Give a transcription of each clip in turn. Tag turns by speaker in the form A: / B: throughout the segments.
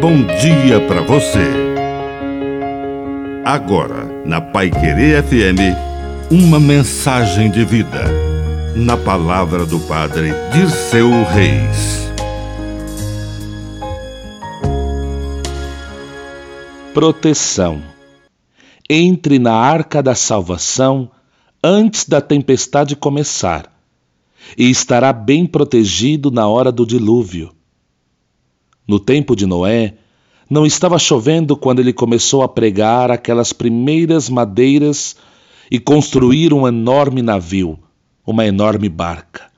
A: bom dia para você. Agora, na Pai Querer FM, uma mensagem de vida. Na palavra do Padre Dirceu Reis.
B: Proteção. Entre na arca da salvação antes da tempestade começar, e estará bem protegido na hora do dilúvio. No tempo de Noé, não estava chovendo quando ele começou a pregar aquelas primeiras madeiras e construir um enorme navio, uma enorme barca.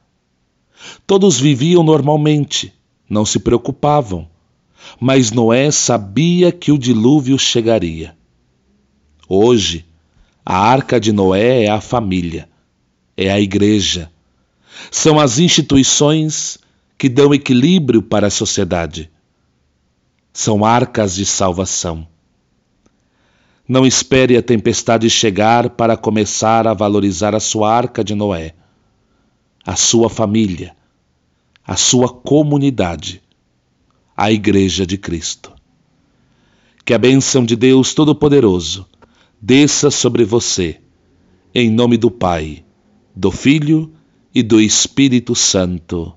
B: Todos viviam normalmente, não se preocupavam, mas Noé sabia que o dilúvio chegaria. Hoje, a arca de Noé é a família, é a igreja. São as instituições que dão equilíbrio para a sociedade. São arcas de salvação. Não espere a tempestade chegar para começar a valorizar a sua arca de Noé, a sua família, a sua comunidade, a Igreja de Cristo. Que a bênção de Deus Todo-Poderoso desça sobre você, em nome do Pai, do Filho e do Espírito Santo.